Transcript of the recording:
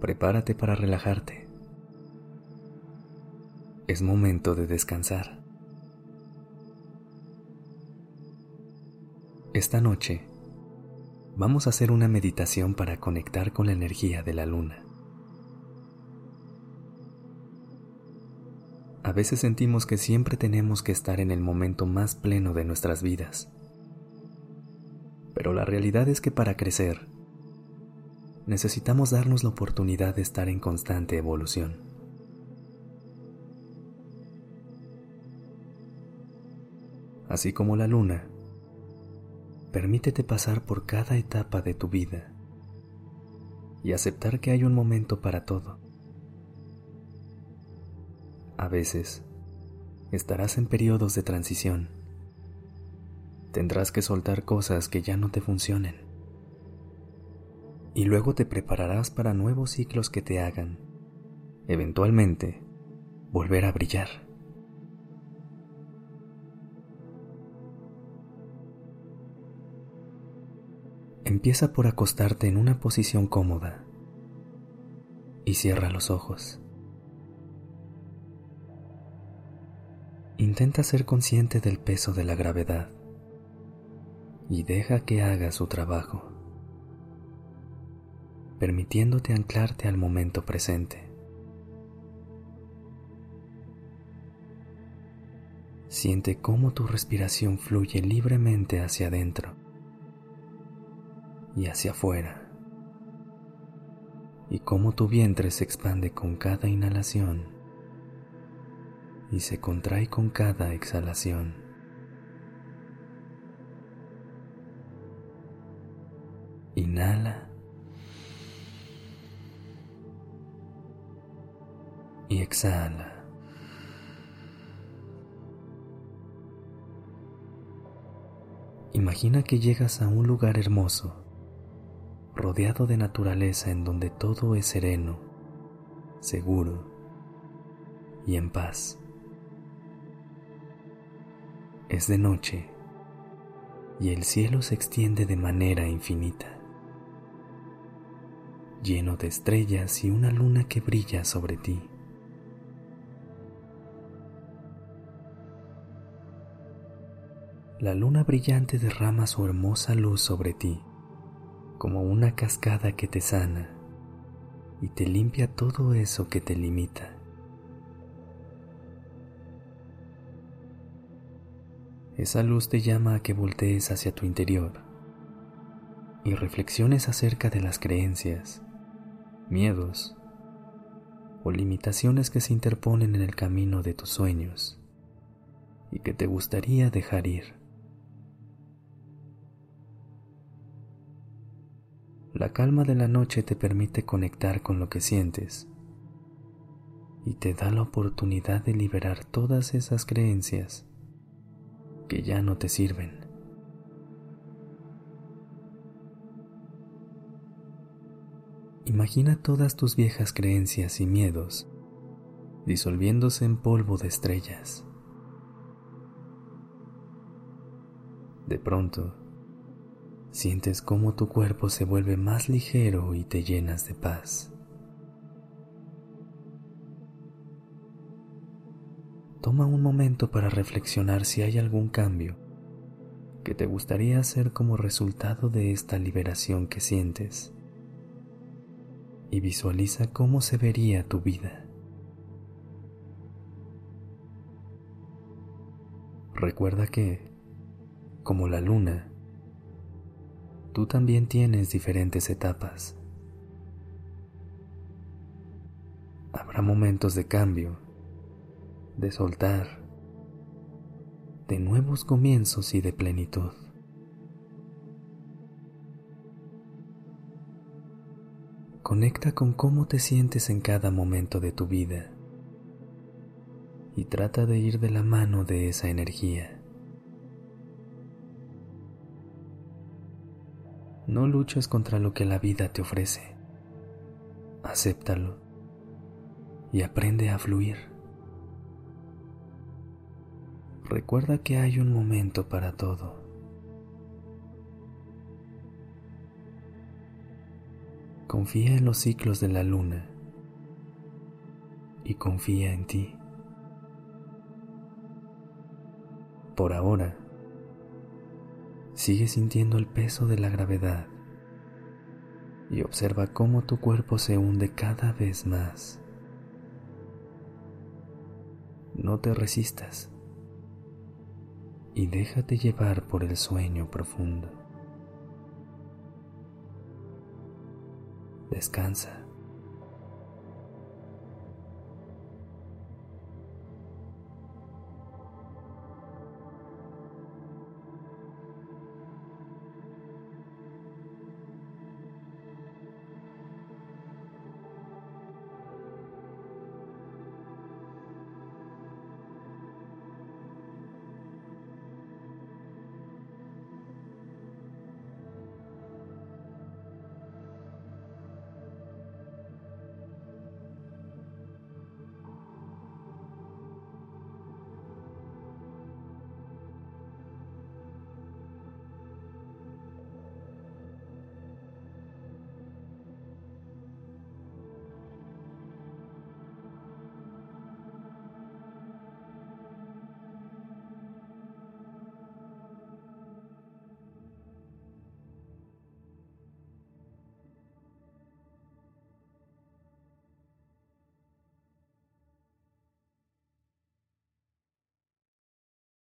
Prepárate para relajarte. Es momento de descansar. Esta noche vamos a hacer una meditación para conectar con la energía de la luna. A veces sentimos que siempre tenemos que estar en el momento más pleno de nuestras vidas. Pero la realidad es que para crecer, necesitamos darnos la oportunidad de estar en constante evolución. Así como la luna, permítete pasar por cada etapa de tu vida y aceptar que hay un momento para todo. A veces, estarás en periodos de transición. Tendrás que soltar cosas que ya no te funcionen. Y luego te prepararás para nuevos ciclos que te hagan, eventualmente, volver a brillar. Empieza por acostarte en una posición cómoda y cierra los ojos. Intenta ser consciente del peso de la gravedad y deja que haga su trabajo, permitiéndote anclarte al momento presente. Siente cómo tu respiración fluye libremente hacia adentro y hacia afuera, y cómo tu vientre se expande con cada inhalación y se contrae con cada exhalación. Inhala y exhala. Imagina que llegas a un lugar hermoso rodeado de naturaleza en donde todo es sereno, seguro y en paz. Es de noche y el cielo se extiende de manera infinita, lleno de estrellas y una luna que brilla sobre ti. La luna brillante derrama su hermosa luz sobre ti como una cascada que te sana y te limpia todo eso que te limita. Esa luz te llama a que voltees hacia tu interior y reflexiones acerca de las creencias, miedos o limitaciones que se interponen en el camino de tus sueños y que te gustaría dejar ir. La calma de la noche te permite conectar con lo que sientes y te da la oportunidad de liberar todas esas creencias que ya no te sirven. Imagina todas tus viejas creencias y miedos disolviéndose en polvo de estrellas. De pronto, sientes cómo tu cuerpo se vuelve más ligero y te llenas de paz. Toma un momento para reflexionar si hay algún cambio que te gustaría hacer como resultado de esta liberación que sientes y visualiza cómo se vería tu vida. Recuerda que, como la luna, tú también tienes diferentes etapas. Habrá momentos de cambio, de soltar, de nuevos comienzos y de plenitud. Conecta con cómo te sientes en cada momento de tu vida y trata de ir de la mano de esa energía. No luches contra lo que la vida te ofrece. Acéptalo y aprende a fluir. Recuerda que hay un momento para todo. Confía en los ciclos de la luna y confía en ti. Por ahora, sigue sintiendo el peso de la gravedad y observa cómo tu cuerpo se hunde cada vez más. No te resistas y déjate llevar por el sueño profundo. Descansa.